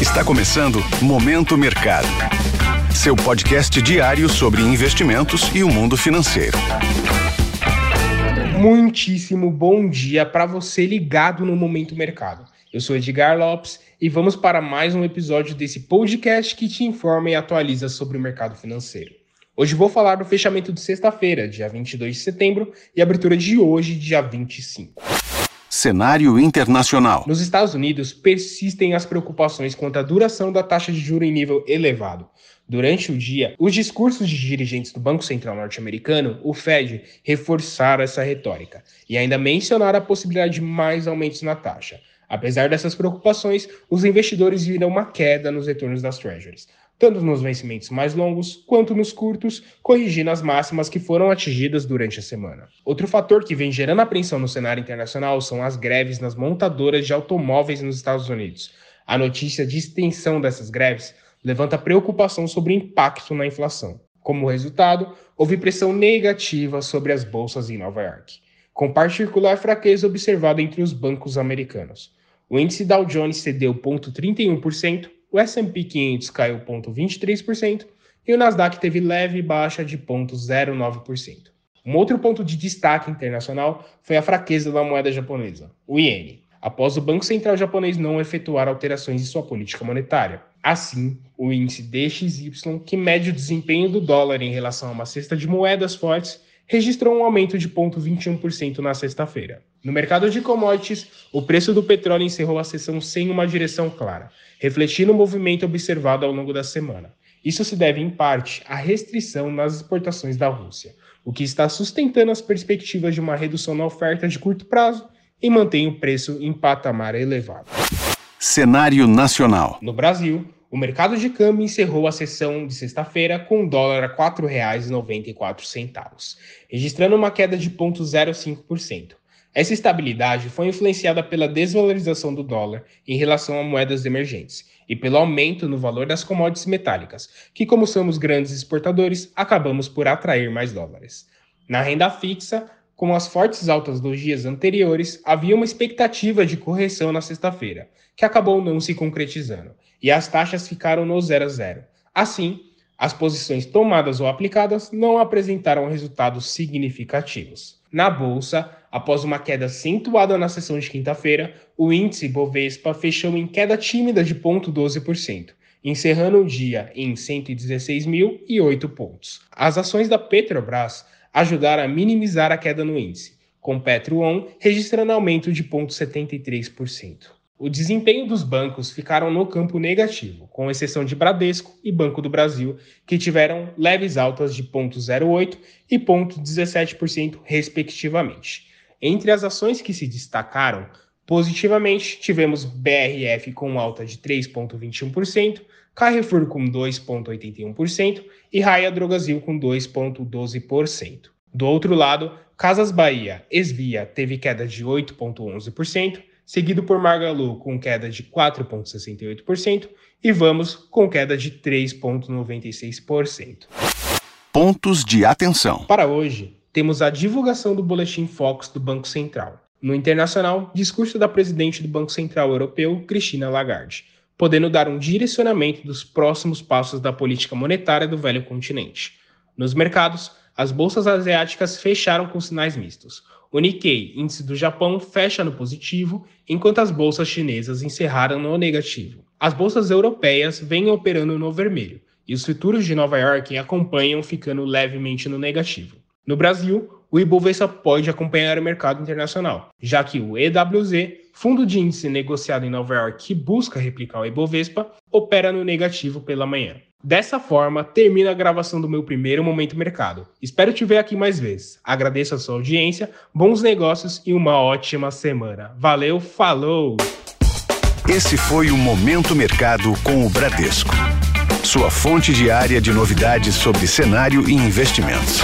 Está começando Momento Mercado. Seu podcast diário sobre investimentos e o mundo financeiro. Muitíssimo bom dia para você ligado no Momento Mercado. Eu sou Edgar Lopes e vamos para mais um episódio desse podcast que te informa e atualiza sobre o mercado financeiro. Hoje vou falar do fechamento de sexta-feira, dia 22 de setembro, e abertura de hoje, dia 25. Cenário internacional. Nos Estados Unidos, persistem as preocupações quanto à duração da taxa de juro em nível elevado. Durante o dia, os discursos de dirigentes do Banco Central norte-americano, o Fed, reforçaram essa retórica e ainda mencionaram a possibilidade de mais aumentos na taxa. Apesar dessas preocupações, os investidores viram uma queda nos retornos das Treasuries tanto nos vencimentos mais longos quanto nos curtos, corrigindo as máximas que foram atingidas durante a semana. Outro fator que vem gerando apreensão no cenário internacional são as greves nas montadoras de automóveis nos Estados Unidos. A notícia de extensão dessas greves levanta preocupação sobre o impacto na inflação. Como resultado, houve pressão negativa sobre as bolsas em Nova York, com particular fraqueza observada entre os bancos americanos. O índice Dow Jones cedeu 0,31%, o S&P 500 caiu 0,23% e o Nasdaq teve leve baixa de 0,09%. Um outro ponto de destaque internacional foi a fraqueza da moeda japonesa, o iene, após o Banco Central japonês não efetuar alterações em sua política monetária. Assim, o índice DXY, que mede o desempenho do dólar em relação a uma cesta de moedas fortes, registrou um aumento de 0,21% na sexta-feira. No mercado de commodities, o preço do petróleo encerrou a sessão sem uma direção clara, refletindo o movimento observado ao longo da semana. Isso se deve, em parte, à restrição nas exportações da Rússia, o que está sustentando as perspectivas de uma redução na oferta de curto prazo e mantém o preço em patamar elevado. Cenário nacional. No Brasil, o mercado de câmbio encerrou a sessão de sexta-feira com o dólar a R$ 4,94, registrando uma queda de 0,05%. Essa estabilidade foi influenciada pela desvalorização do dólar em relação a moedas emergentes e pelo aumento no valor das commodities metálicas, que, como somos grandes exportadores, acabamos por atrair mais dólares. Na renda fixa, com as fortes altas dos dias anteriores, havia uma expectativa de correção na sexta-feira, que acabou não se concretizando, e as taxas ficaram no zero a zero. Assim, as posições tomadas ou aplicadas não apresentaram resultados significativos. Na bolsa, após uma queda acentuada na sessão de quinta-feira, o índice Bovespa fechou em queda tímida de 0,12%, encerrando o dia em 116.008 pontos. As ações da Petrobras ajudaram a minimizar a queda no índice, com Petro-On registrando aumento de 0,73%. O desempenho dos bancos ficaram no campo negativo, com exceção de Bradesco e Banco do Brasil, que tiveram leves altas de 0,08% e 0,17%, respectivamente. Entre as ações que se destacaram positivamente, tivemos BRF com alta de 3,21%, Carrefour com 2,81% e Raia Drogasil com 2,12%. Do outro lado, Casas Bahia, Esvia, teve queda de 8,11%, seguido por Margalu com queda de 4,68% e Vamos com queda de 3,96%. Pontos de atenção. Para hoje, temos a divulgação do Boletim Focus do Banco Central. No internacional, discurso da presidente do Banco Central Europeu, Christina Lagarde podendo dar um direcionamento dos próximos passos da política monetária do velho continente. Nos mercados, as bolsas asiáticas fecharam com sinais mistos. O Nikkei, índice do Japão, fecha no positivo, enquanto as bolsas chinesas encerraram no negativo. As bolsas europeias vêm operando no vermelho, e os futuros de Nova York acompanham ficando levemente no negativo. No Brasil, o Ibovespa pode acompanhar o mercado internacional, já que o EWZ, fundo de índice negociado em Nova York que busca replicar o Ibovespa, opera no negativo pela manhã. Dessa forma, termina a gravação do meu primeiro Momento Mercado. Espero te ver aqui mais vezes. Agradeço a sua audiência, bons negócios e uma ótima semana. Valeu, falou! Esse foi o Momento Mercado com o Bradesco. Sua fonte diária de novidades sobre cenário e investimentos.